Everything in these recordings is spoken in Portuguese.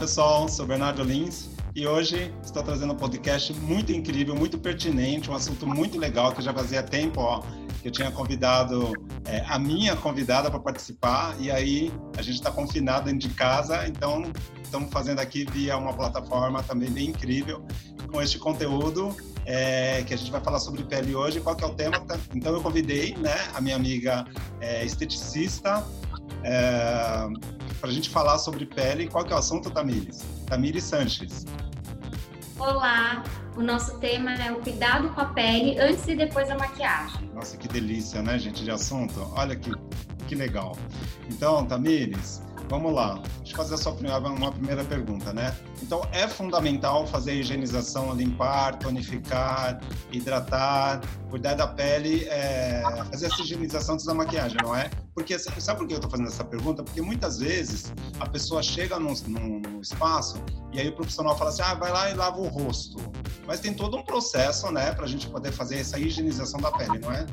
pessoal. Sou Bernardo Lins e hoje estou trazendo um podcast muito incrível, muito pertinente, um assunto muito legal que já fazia tempo, ó, que eu tinha convidado é, a minha convidada para participar e aí a gente está confinado dentro de casa, então estamos fazendo aqui via uma plataforma também bem incrível com este conteúdo é, que a gente vai falar sobre pele hoje. Qual que é o tema? Então eu convidei, né, a minha amiga é, esteticista é, para a gente falar sobre pele. Qual que é o assunto, Tamires? Tamires Sanches. Olá, o nosso tema é o cuidado com a pele antes e depois da maquiagem. Nossa, que delícia, né, gente, de assunto? Olha que, que legal. Então, Tamires, Vamos lá, deixa eu fazer primeira, uma primeira pergunta, né? Então, é fundamental fazer a higienização, limpar, tonificar, hidratar, cuidar da pele, é, fazer essa higienização antes da maquiagem, não é? Porque, sabe por que eu estou fazendo essa pergunta? Porque muitas vezes a pessoa chega num, num espaço e aí o profissional fala assim, ah, vai lá e lava o rosto. Mas tem todo um processo, né, para a gente poder fazer essa higienização da pele, não é?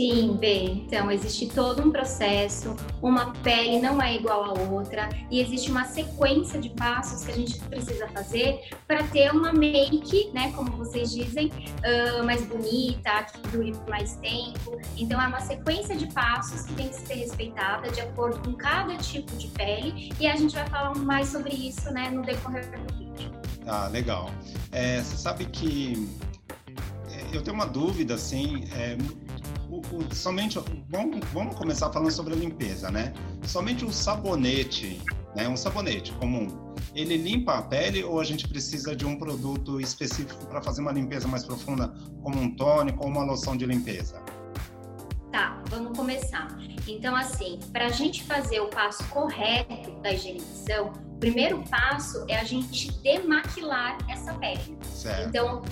Sim, B. Então, existe todo um processo, uma pele não é igual à outra, e existe uma sequência de passos que a gente precisa fazer para ter uma make, né, como vocês dizem, uh, mais bonita, que dure mais tempo. Então, é uma sequência de passos que tem que ser respeitada de acordo com cada tipo de pele, e a gente vai falar mais sobre isso, né, no decorrer do vídeo. Ah, legal. É, você sabe que é, eu tenho uma dúvida, assim, é, o, somente vamos, vamos começar falando sobre a limpeza, né? Somente o sabonete, né? Um sabonete comum, ele limpa a pele ou a gente precisa de um produto específico para fazer uma limpeza mais profunda, como um tônico ou uma loção de limpeza? Tá, vamos começar. Então, assim, para a gente fazer o passo correto da higienização, o primeiro passo é a gente demaquilar essa pele. Certo. Então,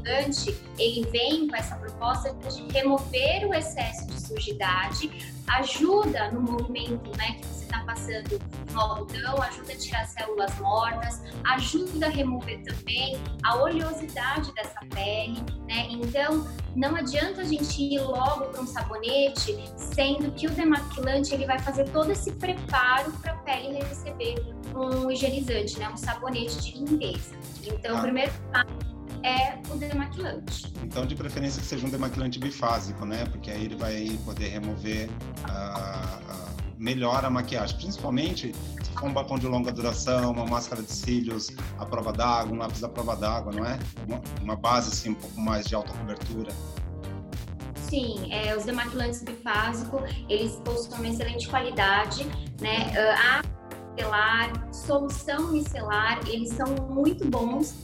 estudante, ele vem com essa proposta de remover o excesso de sujidade, ajuda no movimento né, que você está passando no algodão, ajuda a tirar células mortas, ajuda a remover também a oleosidade dessa pele, né? Então, não adianta a gente ir logo para um sabonete, sendo que o demaquilante ele vai fazer todo esse preparo para a pele receber um higienizante, né? Um sabonete de limpeza. Então, ah. o primeiro passo é o demaquilante. Então, de preferência que seja um demaquilante bifásico, né? Porque aí ele vai poder remover melhor a maquiagem, principalmente se for um batom de longa duração, uma máscara de cílios à prova d'água, um lápis à prova d'água, não é? Uma, uma, base assim um pouco mais de alta cobertura. Sim, é, os demaquilantes bifásicos, eles possuem uma excelente qualidade, né? A micelar, solução micelar, eles são muito bons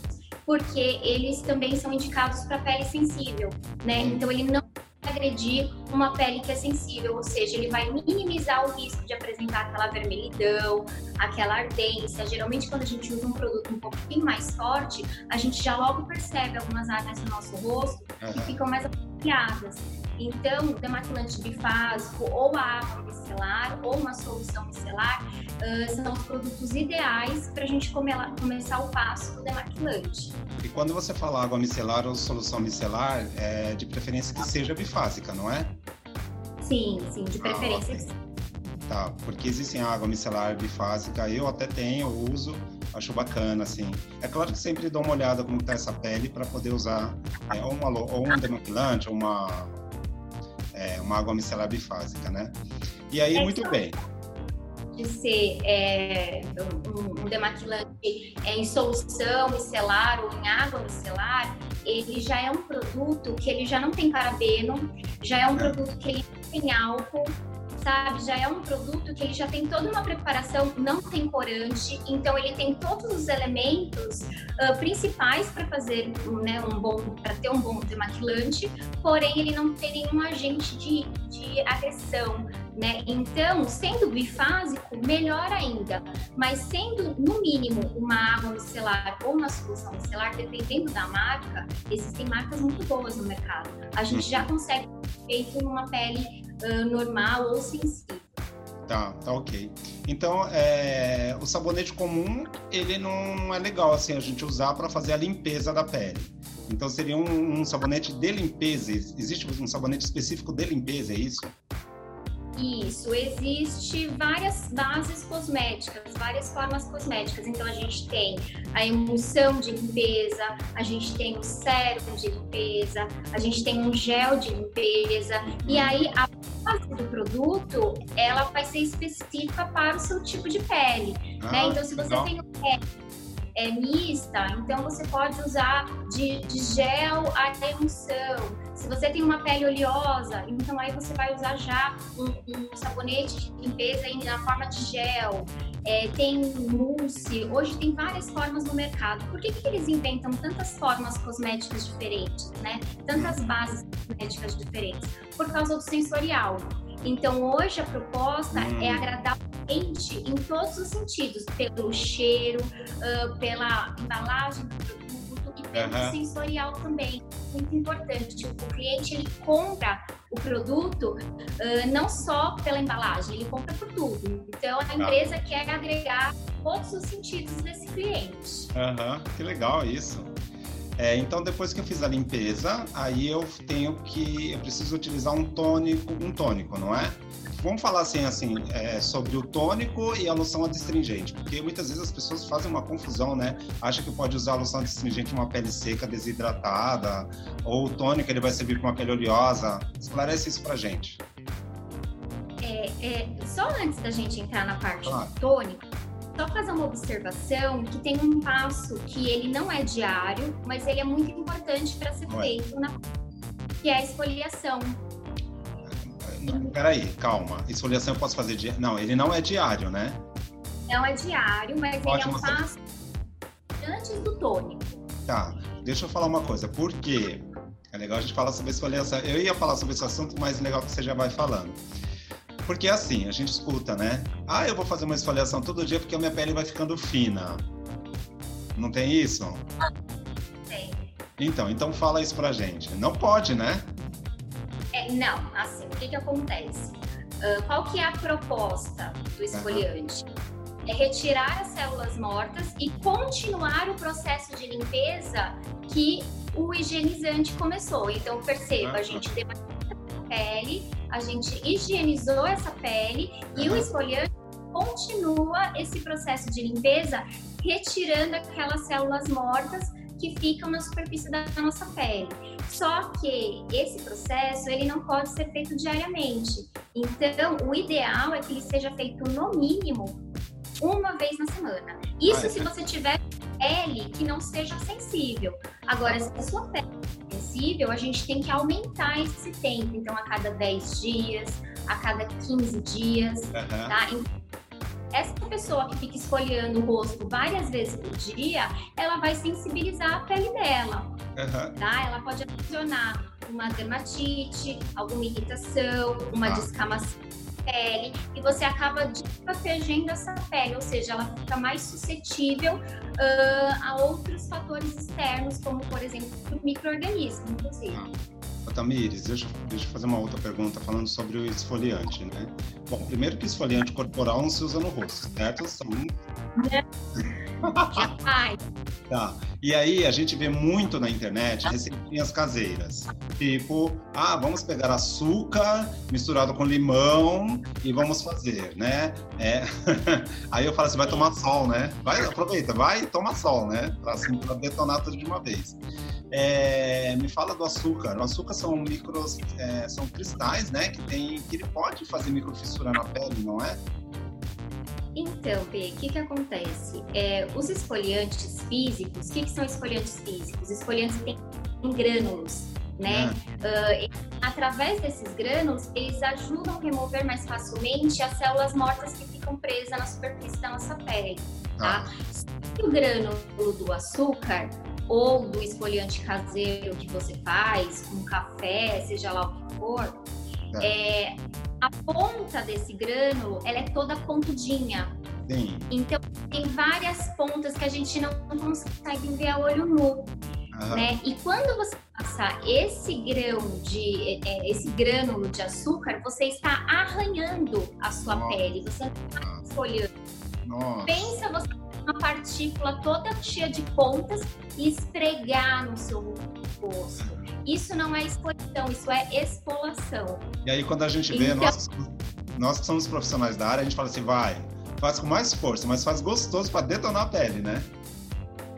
porque eles também são indicados para pele sensível, né? Então ele não vai agredir uma pele que é sensível, ou seja, ele vai minimizar o risco de apresentar aquela vermelhidão, aquela ardência. Geralmente, quando a gente usa um produto um pouquinho mais forte, a gente já logo percebe algumas áreas no nosso rosto que ficam mais Então, demaquilante bifásico ou a água micelar ou uma solução micelar uh, são os produtos ideais para a gente come começar o passo do demaquilante. E quando você fala água micelar ou solução micelar, é de preferência que seja bifásica, não é? Sim, sim, de preferência ah, okay. Tá, porque existem água micelar bifásica, eu até tenho, eu uso, acho bacana, assim. É claro que sempre dou uma olhada como está essa pele para poder usar é, ou, uma, ou um demaquilante, ou uma, é, uma água micelar bifásica, né? E aí, é muito bem. De ser é, um, um, demaquilante em solução micelar ou em água micelar, ele já é um produto que ele já não tem parabeno, já é um é. produto que ele tem álcool, sabe? Já é um produto que ele já tem toda uma preparação, não tem corante, então ele tem todos os elementos uh, principais para fazer né, um bom, para ter um bom demaquilante, porém ele não tem nenhum agente de, de agressão, né? Então, sendo bifásico, melhor ainda, mas sendo no mínimo uma água micelar ou uma solução micelar, dependendo da marca, existem marcas muito boas no mercado. A gente já consegue feito numa pele uh, normal ou sensível. Tá, tá ok. Então, é, o sabonete comum, ele não é legal assim a gente usar para fazer a limpeza da pele. Então, seria um, um, sabonete de limpeza. Existe um sabonete específico de limpeza, é isso? Isso, existe várias bases cosméticas, várias formas cosméticas. Então a gente tem a emulsão de limpeza, a gente tem o sérum de limpeza, a gente tem um gel de limpeza. E aí a base do produto, ela vai ser específica para o seu tipo de pele. Né? Ah, né? Então se você tem pele é, mista, então você pode usar de, de gel a emulsão. Se você tem uma pele oleosa, então aí você vai usar já um, um sabonete de limpeza na forma de gel. É, tem mousse, hoje tem várias formas no mercado. Por que, que eles inventam tantas formas cosméticas diferentes, né? Tantas bases cosméticas diferentes? Por causa do sensorial. Então hoje a proposta hum. é agradar o cliente em todos os sentidos, pelo cheiro, uh, pela embalagem do produto uhum. sensorial também. Muito importante. O cliente ele compra o produto uh, não só pela embalagem, ele compra por tudo. Então a tá. empresa quer agregar todos os sentidos desse cliente. Uhum. Que legal isso. É, então, depois que eu fiz a limpeza, aí eu tenho que, eu preciso utilizar um tônico, um tônico, não é? Vamos falar assim, assim, é, sobre o tônico e a loção adstringente, porque muitas vezes as pessoas fazem uma confusão, né? Acha que pode usar a loção adstringente em uma pele seca, desidratada, ou o tônico ele vai servir para uma pele oleosa. Esclarece isso pra gente. É, é, só antes da gente entrar na parte claro. do tônico, só fazer uma observação que tem um passo que ele não é diário, mas ele é muito importante para ser feito, na... que é a esfoliação. Peraí, calma. Esfoliação eu posso fazer diário? Não, ele não é diário, né? Não é diário, mas Pode ele é um mostrar. passo antes do tônico. Tá, deixa eu falar uma coisa. Por quê? É legal a gente falar sobre esfoliação. Eu ia falar sobre esse assunto, mas é legal que você já vai falando. Porque assim, a gente escuta, né? Ah, eu vou fazer uma esfoliação todo dia porque a minha pele vai ficando fina. Não tem isso? Tem. Então, então fala isso pra gente. Não pode, né? É, não, assim, o que que acontece? Uh, qual que é a proposta do esfoliante? É retirar as células mortas e continuar o processo de limpeza que o higienizante começou. Então, perceba, a gente deu a pele, a gente higienizou essa pele e o esfoliante continua esse processo de limpeza, retirando aquelas células mortas que ficam na superfície da nossa pele. Só que esse processo ele não pode ser feito diariamente. Então, o ideal é que ele seja feito no mínimo uma vez na semana. Isso se você tiver pele que não seja sensível. Agora, se a sua pele é sensível, a gente tem que aumentar esse tempo. Então, a cada 10 dias, a cada 15 dias, uhum. tá? Então, essa pessoa que fica esfoliando o rosto várias vezes por dia, ela vai sensibilizar a pele dela. Uhum. Tá? Ela pode adicionar uma dermatite, alguma irritação, uma ah. descamação pele e você acaba protegendo essa pele, ou seja, ela fica mais suscetível uh, a outros fatores externos, como por exemplo o microorganismo, inclusive. Ah. Tamires, deixa, deixa eu fazer uma outra pergunta falando sobre o esfoliante, né? Bom, primeiro que esfoliante corporal não se usa no rosto, certo? São... Tá. E aí a gente vê muito na internet receitinhas caseiras. Tipo, ah, vamos pegar açúcar misturado com limão e vamos fazer, né? É... aí eu falo assim, vai tomar sol, né? Vai, aproveita, vai toma sol, né? Pra, assim, pra detonar tudo de uma vez. É... me fala do açúcar. O açúcar são micros, é, são cristais, né? Que tem, que ele pode fazer microfissura na pele, não é? Então, P, o que, que acontece? É, os esfoliantes físicos, o que, que são esfoliantes físicos? Esfoliantes têm grânulos, né? Uh, através desses grânulos, eles ajudam a remover mais facilmente as células mortas que ficam presas na superfície da nossa pele, tá? Ah. Se o grânulo do açúcar ou do esfoliante caseiro que você faz, com café, seja lá o que for, é. é a ponta desse grânulo, ela é toda pontudinha. Sim. Então, tem várias pontas que a gente não consegue ver a olho nu. Né? E quando você passa esse grão de é, esse grânulo de açúcar, você está arranhando a sua Nossa. pele, você está esfolhando. Pensa você uma partícula toda cheia de pontas e esfregar no seu rosto. Isso não é exposição, isso é expolação. E aí quando a gente vê, então, nossa, nós que somos profissionais da área, a gente fala assim, vai, faz com mais força, mas faz gostoso para detonar a pele, né?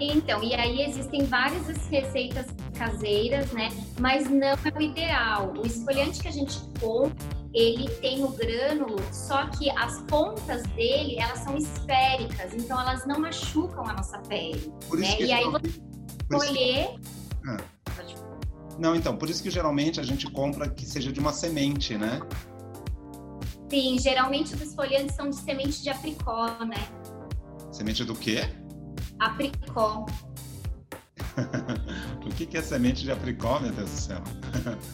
Então, e aí existem várias receitas caseiras, né? Mas não é o ideal. O esfoliante que a gente compra, ele tem o grânulo, só que as pontas dele, elas são esféricas, então elas não machucam a nossa pele. Por né? E aí você escolher... Ah. Não, então, por isso que geralmente a gente compra que seja de uma semente, né? Sim, geralmente os esfoliantes são de semente de apricó, né? Semente do quê? Apricó. o que, é semente de apricó, meu Deus do céu?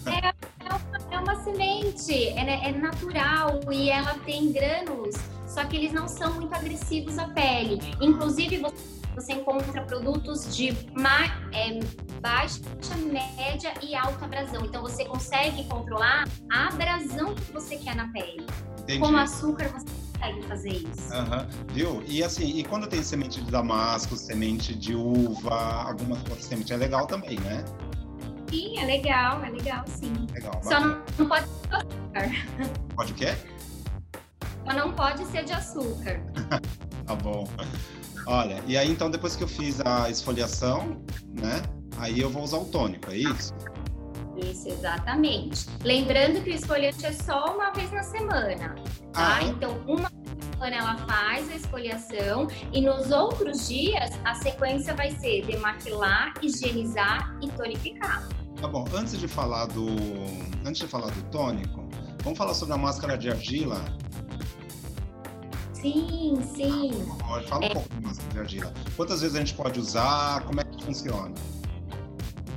é, é, uma, é uma semente, é, é, natural e ela tem grânulos, só que eles não são muito agressivos à pele. Inclusive, você, você encontra produtos de ma, é, baixa, média e alta abrasão. Então, você consegue controlar a abrasão que você quer na pele. Entendi. Com açúcar, você consegue fazer isso. Uhum. Viu? E assim, e quando tem semente de damasco, semente de uva, algumas outras sementes, é legal também, né? Sim, é legal, é legal, sim. Legal, Só não, não pode ser de açúcar. Pode o quê? Só não pode ser de açúcar. tá bom. Olha, e aí então depois que eu fiz a esfoliação, né? Aí eu vou usar o tônico, é isso? Isso, exatamente. Lembrando que o esfoliante é só uma vez na semana, tá? Ah. Então, uma semana ela faz a esfoliação e nos outros dias a sequência vai ser demaquilar, higienizar e tonificar. Tá bom. Antes de falar do, antes de falar do tônico, vamos falar sobre a máscara de argila. Sim, sim. Ah, fala um é... pouco da máscara de argila. Quantas vezes a gente pode usar? Como é que funciona?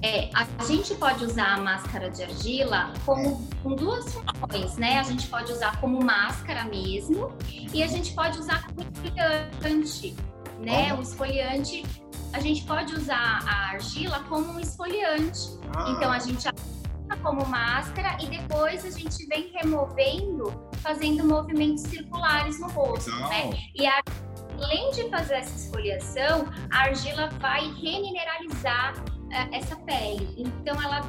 É, a gente pode usar a máscara de argila como, com duas funções, né? A gente pode usar como máscara mesmo e a gente pode usar como esfoliante, né? O esfoliante, a gente pode usar a argila como um esfoliante. Ah. Então a gente como máscara e depois a gente vem removendo, fazendo movimentos circulares no rosto, Não. né? E a, além de fazer essa esfoliação, a argila vai remineralizar essa pele. Então ela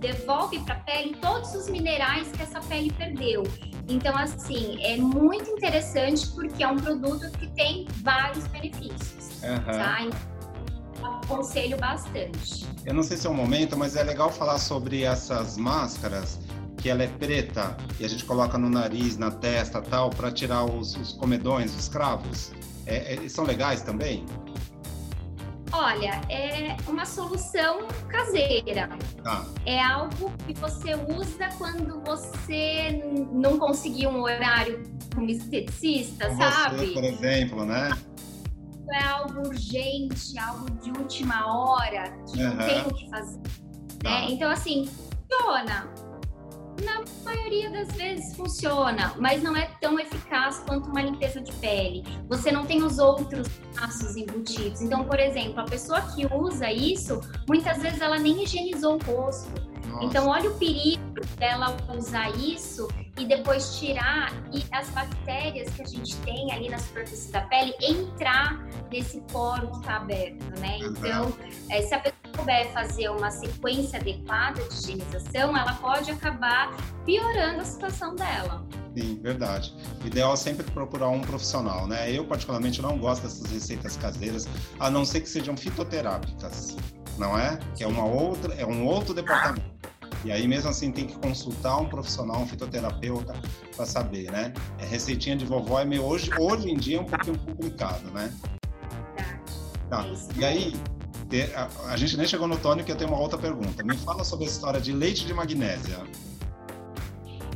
devolve para a pele todos os minerais que essa pele perdeu. Então, assim, é muito interessante porque é um produto que tem vários benefícios. Uhum. Tá? Então, aconselho bastante. Eu não sei se é o um momento, mas é legal falar sobre essas máscaras que ela é preta e a gente coloca no nariz, na testa tal, para tirar os, os, comedões, os cravos. É, é, são legais também? Olha, é uma solução caseira. Ah. É algo que você usa quando você não conseguiu um horário como esteticista, com sabe? Você, por exemplo, né? É algo urgente, algo de última hora, que uhum. não tem o que fazer. Tá. Né? Então, assim, funciona na maioria das vezes funciona, mas não é tão eficaz quanto uma limpeza de pele. Você não tem os outros passos embutidos. Então, por exemplo, a pessoa que usa isso, muitas vezes ela nem higienizou o rosto. Nossa. Então, olha o perigo dela usar isso e depois tirar e as bactérias que a gente tem ali na superfície da pele entrar nesse poro que está aberto, né? Então, é, se a pessoa souber fazer uma sequência adequada de higienização, ela pode acabar piorando a situação dela. Sim, verdade. O ideal é sempre procurar um profissional, né? Eu, particularmente, não gosto dessas receitas caseiras, a não ser que sejam fitoterápicas, não é? Que é uma outra, é um outro departamento. E aí, mesmo assim, tem que consultar um profissional, um fitoterapeuta, para saber, né? É, receitinha de vovó é meio hoje, hoje em dia é um pouquinho complicado, né? Tá. É e aí, a, gente nem chegou no tônico, eu tenho uma outra pergunta. Me fala sobre a história de leite de magnésia.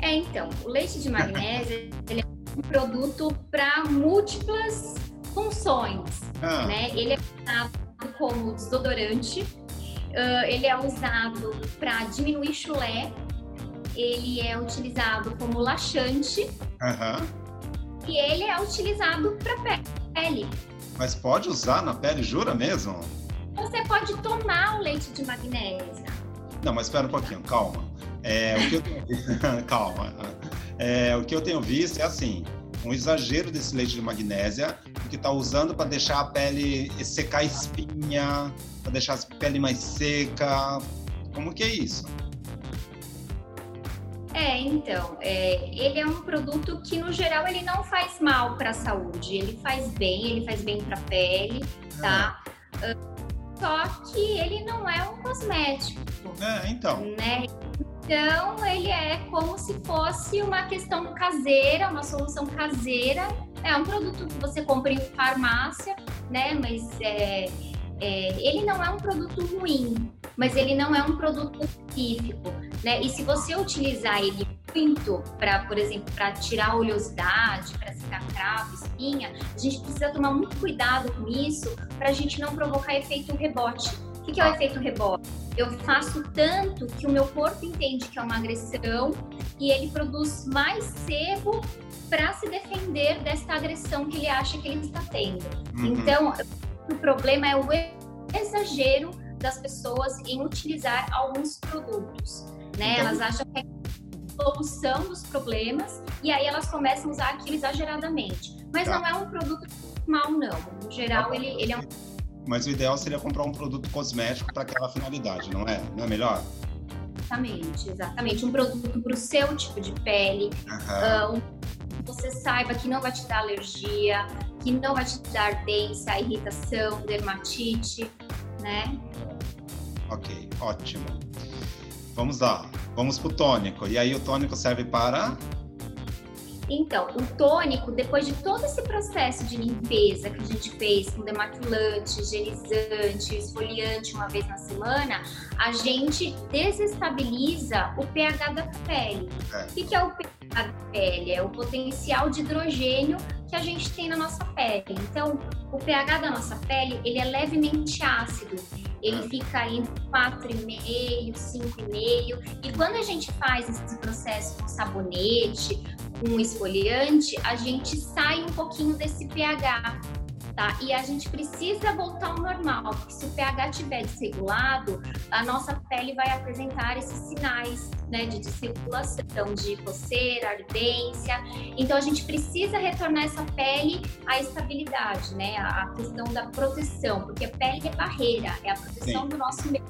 É, então, o leite de magnésia ele é um produto para múltiplas funções, ah. né? Ele é usado como desodorante, uh, ele é usado para diminuir chulé, ele é utilizado como laxante uhum. e ele é utilizado para pele. Mas pode usar na pele, jura mesmo? Você pode tomar o leite de magnésia. Não, mas espera um pouquinho, calma. É, o que eu tenho... calma. É, o que eu tenho visto é assim, um exagero desse leite de magnésia, que está usando para deixar a pele secar a espinha, para deixar a pele mais seca. Como que é isso? É, então, é, ele é um produto que no geral ele não faz mal para a saúde, ele faz bem, ele faz bem para a pele, tá? Ah. Só que ele não é um cosmético. É, então. Né? Então, ele é como se fosse uma questão caseira, uma solução caseira. É um produto que você compra em farmácia, né? Mas é, é, ele não é um produto ruim, mas ele não é um produto específico, né? E se você utilizar ele muito para, por exemplo, para tirar oleosidade, para secar cravo, espinha, a gente precisa tomar muito cuidado com isso para a gente não provocar efeito rebote. O que, que é o efeito rebote? Eu faço tanto que o meu corpo entende que é uma agressão e ele produz mais sebo para se defender dessa agressão que ele acha que ele está tendo. Uhum. Então, o problema é o exagero das pessoas em utilizar alguns produtos, né? Então... Elas acham que é solução dos problemas e aí elas começam a usar aquilo exageradamente. Mas tá. não é um produto mal, não. No geral, tá ele, ele é um... Mas o ideal seria comprar um produto cosmético para aquela finalidade, não é? Não é melhor? Exatamente, exatamente. Um produto para o seu tipo de pele, uhum. uh, um você saiba que não vai te dar alergia, que não vai te dar ardência, irritação, dermatite, né? Ok, ótimo. Vamos lá, vamos pro tônico. E aí o tônico serve para então, o tônico, depois de todo esse processo de limpeza que a gente fez com demaquilante, higienizante, esfoliante uma vez na semana, a gente desestabiliza o pH da pele. É. O que é o pH da pele? É o potencial de hidrogênio que a gente tem na nossa pele. Então, o pH da nossa pele, ele é levemente ácido. Ele é. fica entre 4,5, 5,5. E quando a gente faz esse processo com sabonete, com esfoliante, a gente sai um pouquinho desse pH tá? E a gente precisa voltar ao normal, porque se o pH estiver desregulado, a nossa pele vai apresentar esses sinais, né, de desregulação, de coceira, ardência. Então a gente precisa retornar essa pele à estabilidade, né, a questão da proteção, porque a pele é barreira, é a proteção Sim. do nosso meio,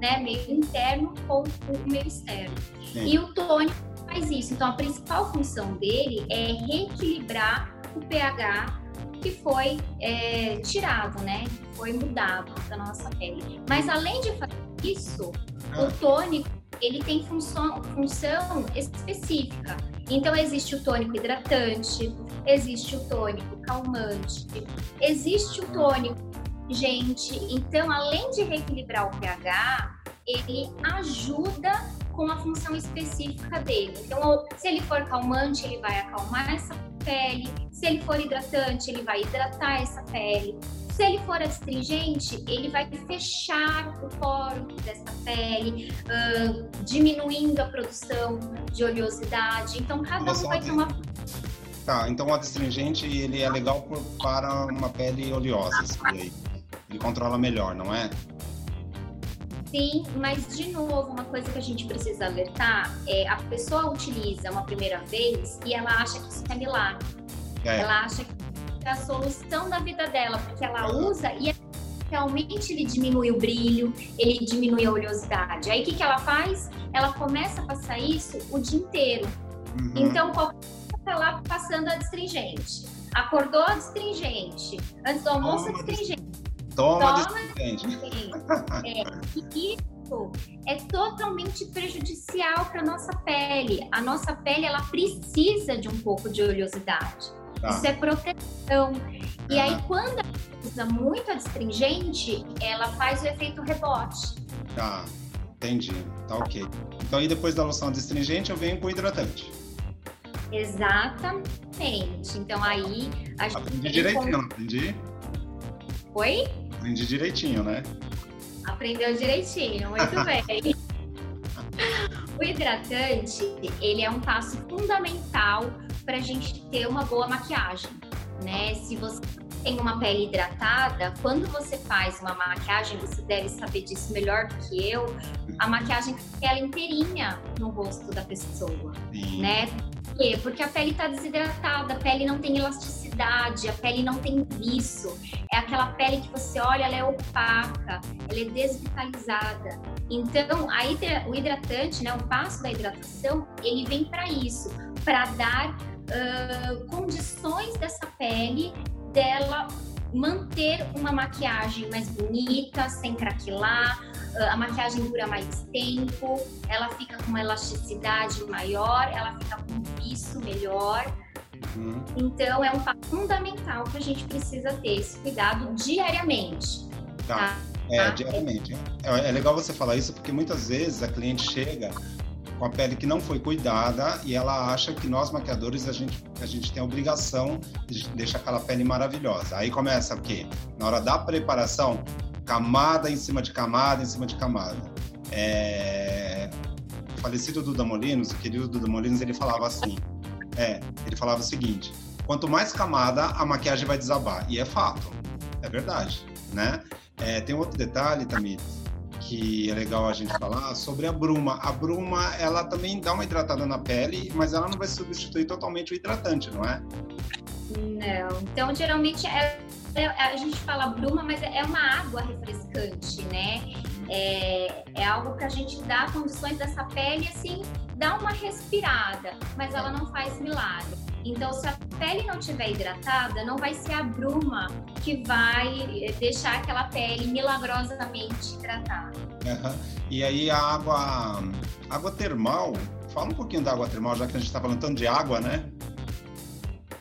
né, meio interno com o meio externo. Sim. E o tônico faz isso. Então a principal função dele é reequilibrar o pH que foi é, tirado, né? Foi mudado da nossa pele. Mas além de fazer isso, ah. o tônico ele tem função, função específica. Então existe o tônico hidratante, existe o tônico calmante, existe o tônico gente. Então, além de reequilibrar o pH, ele ajuda com a função específica dele. Então, se ele for calmante, ele vai acalmar essa pele. Se ele for hidratante, ele vai hidratar essa pele. Se ele for astringente, ele vai fechar o poro dessa pele, uh, diminuindo a produção de oleosidade. Então, cada um vai ter uma. Tá, então o astringente ele é legal para uma pele oleosa, ele controla melhor, não é? Sim, mas de novo, uma coisa que a gente precisa alertar é a pessoa utiliza uma primeira vez e ela acha que isso é milagre. É. Ela acha que é a solução da vida dela, porque ela usa e realmente ele diminui o brilho, ele diminui a oleosidade. Aí o que, que ela faz? Ela começa a passar isso o dia inteiro. Uhum. Então, qualquer tá lá passando a astringente. Acordou a astringente. Antes do almoço, a astringente Toma, Toma é, e isso é totalmente prejudicial para nossa pele. A nossa pele ela precisa de um pouco de oleosidade. Tá. Isso é proteção. E aí, quando ela usa muito adstringente, ela faz o efeito rebote. Tá, entendi. Tá ok. Então, aí depois da loção adstringente, eu venho com o hidratante. Exatamente. Então, aí... A gente aprendi direitinho, não aprendi? Oi? Aprendi direitinho, né? Aprendeu direitinho, muito bem. o hidratante, ele é um passo fundamental para a gente ter uma boa maquiagem, né? Se você tem uma pele hidratada, quando você faz uma maquiagem, você deve saber disso melhor do que eu, a maquiagem fica ela inteirinha no rosto da pessoa, Sim. né? Quê? Porque a pele está desidratada, a pele não tem elasticidade, a pele não tem viço. É aquela pele que você olha, ela é opaca, ela é desvitalizada. Então, hidra, o hidratante, né, o passo da hidratação, ele vem para isso, para dar uh, condições dessa pele dela manter uma maquiagem mais bonita, sem craquelar, a maquiagem dura mais tempo, ela fica com uma elasticidade maior, ela fica com um viço melhor. Uhum. Então, é um passo fundamental que a gente precisa ter esse cuidado diariamente. Tá. tá? É, diariamente. É, é legal você falar isso porque muitas vezes a cliente chega com a pele que não foi cuidada e ela acha que nós maquiadores a gente, a gente tem a obrigação de deixar aquela pele maravilhosa. Aí começa o quê? Na hora da preparação, camada em cima de camada em cima de camada. É... O falecido Duda Molinos, o querido Duda Molinos, ele falava assim, é, ele falava o seguinte, quanto mais camada, a maquiagem vai desabar. E é fato, é verdade, né? É, tem outro detalhe, Tamires, que é legal a gente falar sobre a bruma. A bruma, ela também dá uma hidratada na pele, mas ela não vai substituir totalmente o hidratante, não é? Não. Então, geralmente, é, é, a gente fala bruma, mas é uma água refrescante, né? É, é algo que a gente dá condições dessa pele, assim, dá uma respirada, mas ela não faz milagre. Então, se a pele não estiver hidratada, não vai ser a bruma que vai eh, deixar aquela pele milagrosamente hidratada. Uhum. E aí a água, água termal, fala um pouquinho da água termal, já que a gente está falando tanto de água, né?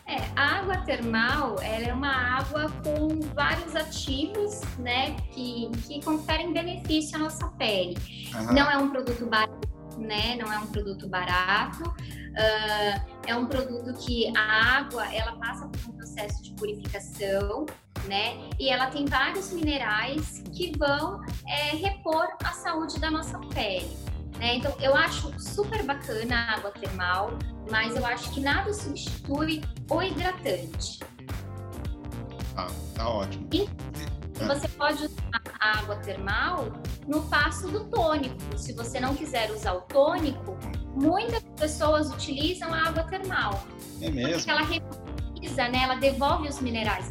É, a água termal ela é uma água com vários ativos, né, que, que conferem benefício à nossa pele. Uhum. Não é um produto barato, né, não é um produto barato, Uh, é um produto que a água ela passa por um processo de purificação, né? E ela tem vários minerais que vão é, repor a saúde da nossa pele. Né? Então, eu acho super bacana a água termal, mas eu acho que nada substitui o hidratante. Ah, tá ótimo. E você pode usar a água termal no passo do tônico. Se você não quiser usar o tônico, muitas pessoas utilizam a água termal. É mesmo? Porque ela repisa, né? Ela devolve os minerais.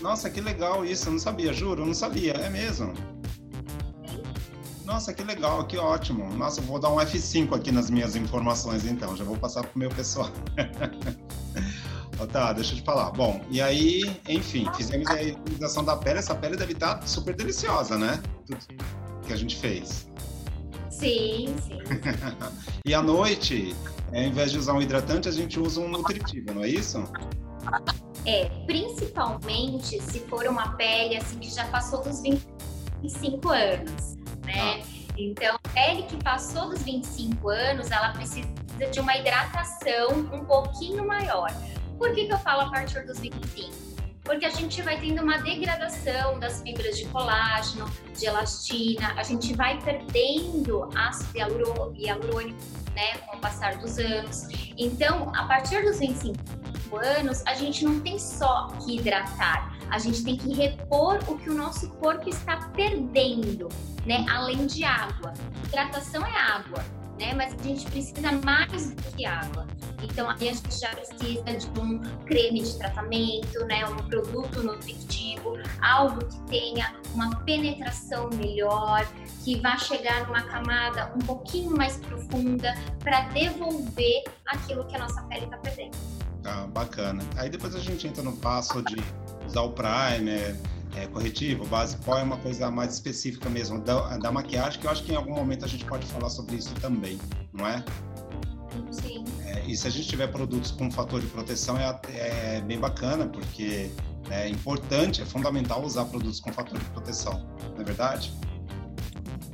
Nossa, que legal isso. Eu não sabia, juro, eu não sabia. É mesmo? Nossa, que legal, que ótimo. Nossa, eu vou dar um F5 aqui nas minhas informações, então. Já vou passar para o meu pessoal. oh, tá, deixa eu te falar. Bom, e aí, enfim, fizemos a higienização da pele. Essa pele deve estar super deliciosa, né? Tudo que a gente fez. Sim, sim. e à noite, ao invés de usar um hidratante, a gente usa um nutritivo, não é isso? É, principalmente se for uma pele assim que já passou dos 25 anos, né? Ah. Então, pele que passou dos 25 anos, ela precisa de uma hidratação um pouquinho maior. Por que, que eu falo a partir dos 25? porque a gente vai tendo uma degradação das fibras de colágeno, de elastina, a gente vai perdendo ácido hialurônico, né, com o passar dos anos. Então, a partir dos 25 anos, a gente não tem só que hidratar, a gente tem que repor o que o nosso corpo está perdendo, né, além de água. Hidratação é água, né, mas a gente precisa mais do que água. Então, aí a gente já precisa de um creme de tratamento, né, um produto nutritivo, algo que tenha uma penetração melhor, que vá chegar numa camada um pouquinho mais profunda para devolver aquilo que a nossa pele está perdendo. Tá, bacana. Aí depois a gente entra no passo de usar o primer, é, corretivo, base pó é uma coisa mais específica mesmo da, da maquiagem, que eu acho que em algum momento a gente pode falar sobre isso também, não é? Sim. É, e se a gente tiver produtos com fator de proteção, é, é bem bacana, porque é importante, é fundamental usar produtos com fator de proteção, não é verdade?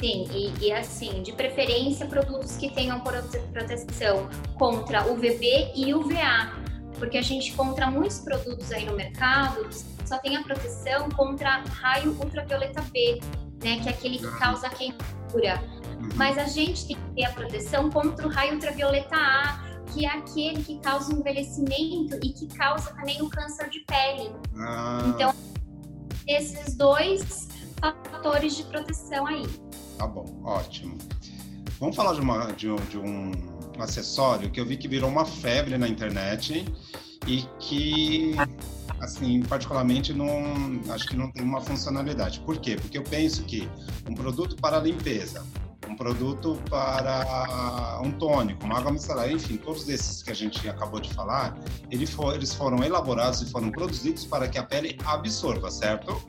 Sim, e, e, assim, de preferência produtos que tenham proteção contra UVB e UVA, porque a gente encontra muitos produtos aí no mercado que só tem a proteção contra raio ultravioleta B, né, que é aquele que causa queimadura. Uhum. Mas a gente tem que ter a proteção contra o raio ultravioleta A, que é aquele que causa envelhecimento e que causa também o câncer de pele. Ah. Então, esses dois fatores de proteção aí. Tá bom, ótimo. Vamos falar de, uma, de, um, de um acessório que eu vi que virou uma febre na internet e que, assim, particularmente não acho que não tem uma funcionalidade. Por quê? Porque eu penso que um produto para limpeza, um produto para um tônico, uma água micelar, enfim, todos esses que a gente acabou de falar, eles foram elaborados e foram produzidos para que a pele absorva, certo?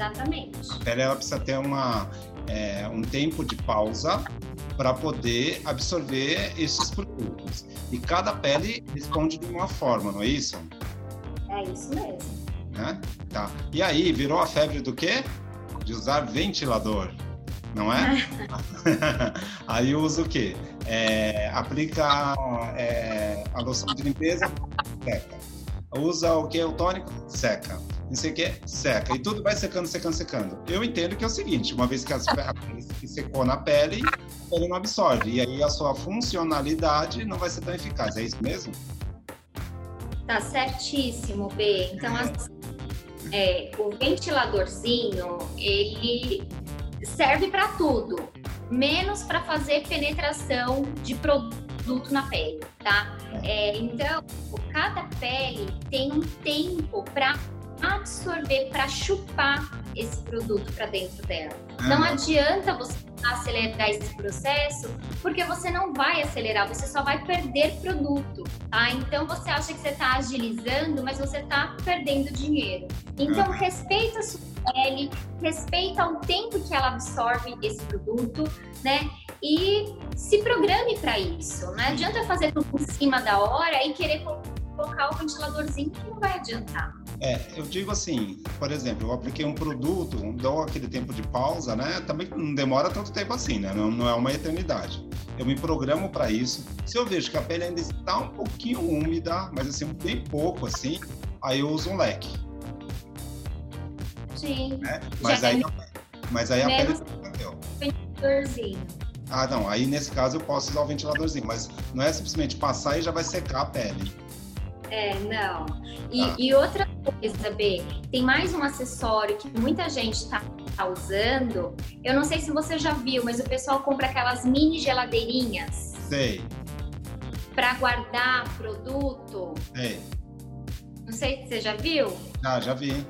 Exatamente. A pele ela precisa ter uma, é, um tempo de pausa para poder absorver esses produtos. E cada pele responde de uma forma, não é isso? É isso mesmo. Né? Tá. E aí, virou a febre do quê? De usar ventilador, não é? aí usa o quê? É, aplica é, a loção de limpeza, seca. Usa o que? O tônico, seca não sei o que, seca. E tudo vai secando, secando, secando. Eu entendo que é o seguinte, uma vez que a pele secou na pele, ele não absorve. E aí a sua funcionalidade não vai ser tão eficaz. É isso mesmo? Tá certíssimo, B. Então, assim, é, o ventiladorzinho, ele serve para tudo, menos para fazer penetração de produto na pele, tá? É, então, cada pele tem um tempo para absorver, para chupar esse produto para dentro dela. Não adianta você acelerar esse processo, porque você não vai acelerar, você só vai perder produto, tá? Então você acha que você está agilizando, mas você está perdendo dinheiro. Então respeita a sua pele, respeita o tempo que ela absorve esse produto, né? E se programe para isso. Não adianta fazer tudo em cima da hora e querer colocar o ventiladorzinho que não vai adiantar. É, eu digo assim, por exemplo, eu apliquei um produto, dou aquele tempo de pausa, né? Também não demora tanto tempo assim, né? Não, não é uma eternidade. Eu me programo para isso. Se eu vejo que a pele ainda está um pouquinho úmida, mas assim, bem pouco assim, aí eu uso um leque. Sim. Né? Mas, aí, mas aí a pele bateu. Ventiladorzinho. Ah, não. Aí nesse caso eu posso usar o ventiladorzinho, mas não é simplesmente passar e já vai secar a pele. É, não. E, ah. e, outra coisa, B, tem mais um acessório que muita gente está tá usando. Eu não sei se você já viu, mas o pessoal compra aquelas mini geladeirinhas. Sei. Para guardar produto. Sei. Não sei se você já viu. Ah, já vi.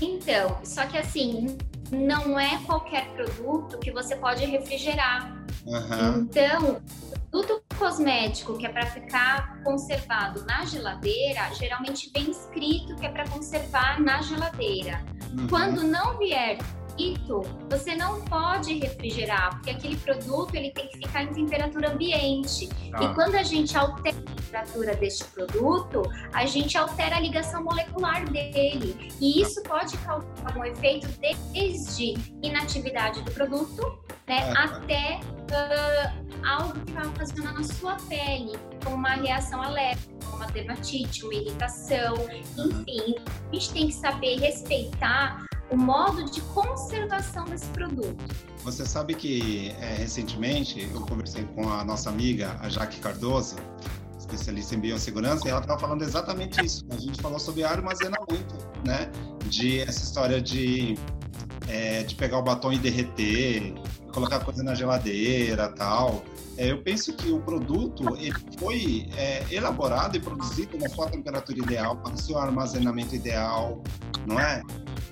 Então, só que assim, não é qualquer produto que você pode refrigerar. Uhum. Então, produto cosmético que é para ficar conservado na geladeira, geralmente vem escrito que é para conservar na geladeira. Uhum. Quando não vier escrito, você não pode refrigerar, porque aquele produto ele tem que ficar em temperatura ambiente. Ah. E quando a gente altera a temperatura deste produto, a gente altera a ligação molecular dele. E isso pode causar um efeito desde inatividade do produto né, ah. até uh, algo que vai ocasionar na sua pele, como uma reação alérgica, uma dermatite, uma irritação, enfim. A gente tem que saber respeitar o modo de conservação desse produto. Você sabe que é, recentemente eu conversei com a nossa amiga, a Jaque Cardoso, especialista em biossegurança, e ela estava falando exatamente isso. A gente falou sobre armazenamento, né? De essa história de, é, de pegar o batom e derreter, colocar coisa na geladeira tal. É, eu penso que o produto ele foi é, elaborado e produzido na sua temperatura ideal, para o seu armazenamento ideal, não é?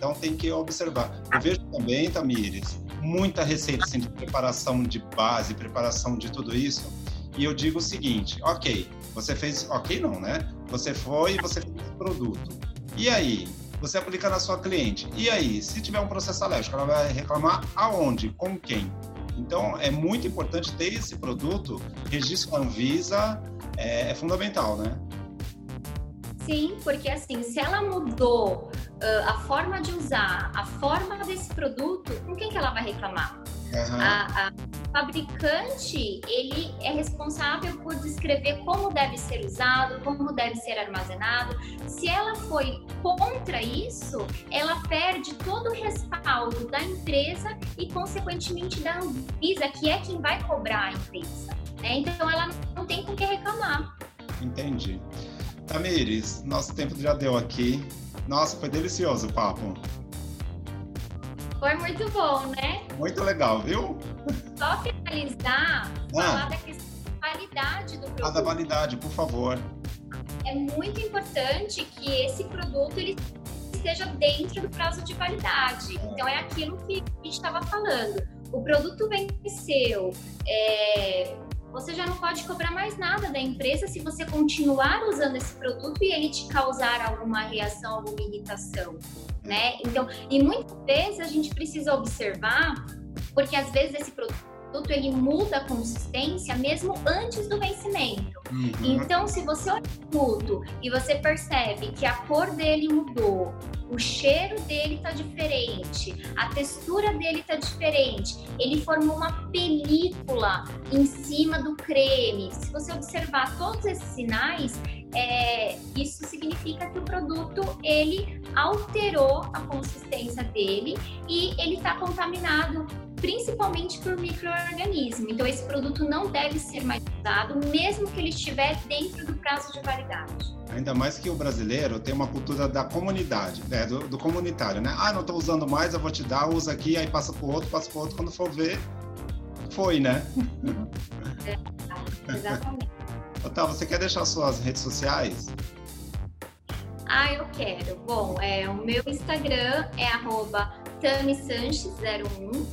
Então tem que observar. Eu vejo também, Tamires, muita receita assim, de preparação de base, preparação de tudo isso. E eu digo o seguinte: ok, você fez, ok, não, né? Você foi e você fez o produto. E aí? Você aplica na sua cliente. E aí? Se tiver um processo alérgico, ela vai reclamar aonde? Com quem? Então, é muito importante ter esse produto. Registro Anvisa é, é fundamental, né? Sim, porque assim, se ela mudou a forma de usar, a forma desse produto, com quem que ela vai reclamar? Uhum. A, a, fabricante, ele é responsável por descrever como deve ser usado, como deve ser armazenado. Se ela foi contra isso, ela perde todo o respaldo da empresa e, consequentemente, da Anvisa, que é quem vai cobrar a empresa. Né? Então ela não tem com que reclamar. Entendi. Tamires, nosso tempo já deu aqui. Nossa, foi delicioso o papo. Foi muito bom, né? Muito legal, viu? Só finalizar, ah. falar da questão da validade do produto. Ah, da validade, por favor. É muito importante que esse produto ele esteja dentro do prazo de validade. Então é aquilo que a gente estava falando. O produto venceu, é, você já não pode cobrar mais nada da empresa se você continuar usando esse produto e ele te causar alguma reação, alguma irritação, né? Então, e muitas vezes a gente precisa observar, porque às vezes esse produto ele muda a consistência mesmo antes do vencimento. Uhum. Então, se você olha o produto e você percebe que a cor dele mudou, o cheiro dele está diferente, a textura dele está diferente, ele formou uma película em cima do creme. Se você observar todos esses sinais, é, isso significa que o produto ele alterou a consistência dele e ele está contaminado principalmente por microorganismo. Então esse produto não deve ser mais usado, mesmo que ele estiver dentro do prazo de validade. Ainda mais que o brasileiro tem uma cultura da comunidade, né? do, do comunitário, né? Ah, não estou usando mais, eu vou te dar, usa aqui, aí passa para o outro, passa para o outro, quando for ver, foi, né? É, exatamente. Otávio, você quer deixar suas redes sociais? Ah, eu quero. Bom, é, o meu Instagram é tamisanches01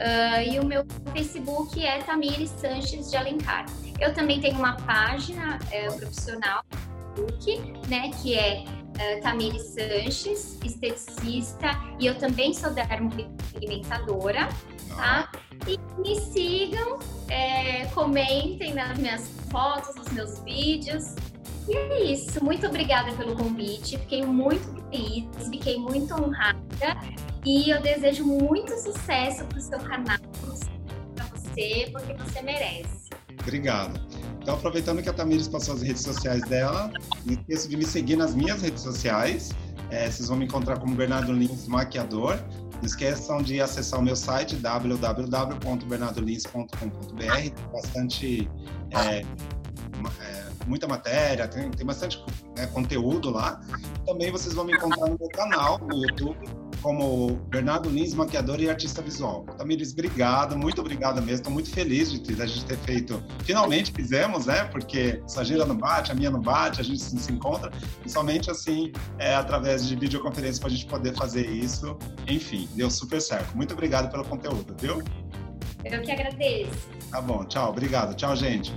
uh, ah, e o meu Facebook é Tamires Sanches de Alencar. Eu também tenho uma página é, profissional Facebook, né, que é uh, Tamires Sanches, esteticista, e eu também sou dermopigmentadora, tá? E me sigam, é, comentem nas minhas fotos, nos meus vídeos. E é isso. Muito obrigada pelo convite. Fiquei muito feliz, fiquei muito honrada. E eu desejo muito sucesso para o seu canal, para você, porque você merece. Obrigado. Então, aproveitando que a Tamires passou as redes sociais dela, não esqueça de me seguir nas minhas redes sociais. É, vocês vão me encontrar como Bernardo Lins Maquiador. Não esqueçam de acessar o meu site www.bernardolins.com.br. Bastante. É, muita matéria, tem, tem bastante né, conteúdo lá. Também vocês vão me encontrar no meu canal no YouTube como Bernardo Lins, maquiador e artista visual. Tamires, obrigado, muito obrigado mesmo. Estou muito feliz de, ter, a gente ter feito. Finalmente fizemos, né? Porque essa agenda não bate, a minha não bate, a gente se, se encontra. E somente assim, é, através de videoconferência, para a gente poder fazer isso. Enfim, deu super certo. Muito obrigado pelo conteúdo, viu? Eu que agradeço. Tá bom, tchau, obrigado. Tchau, gente.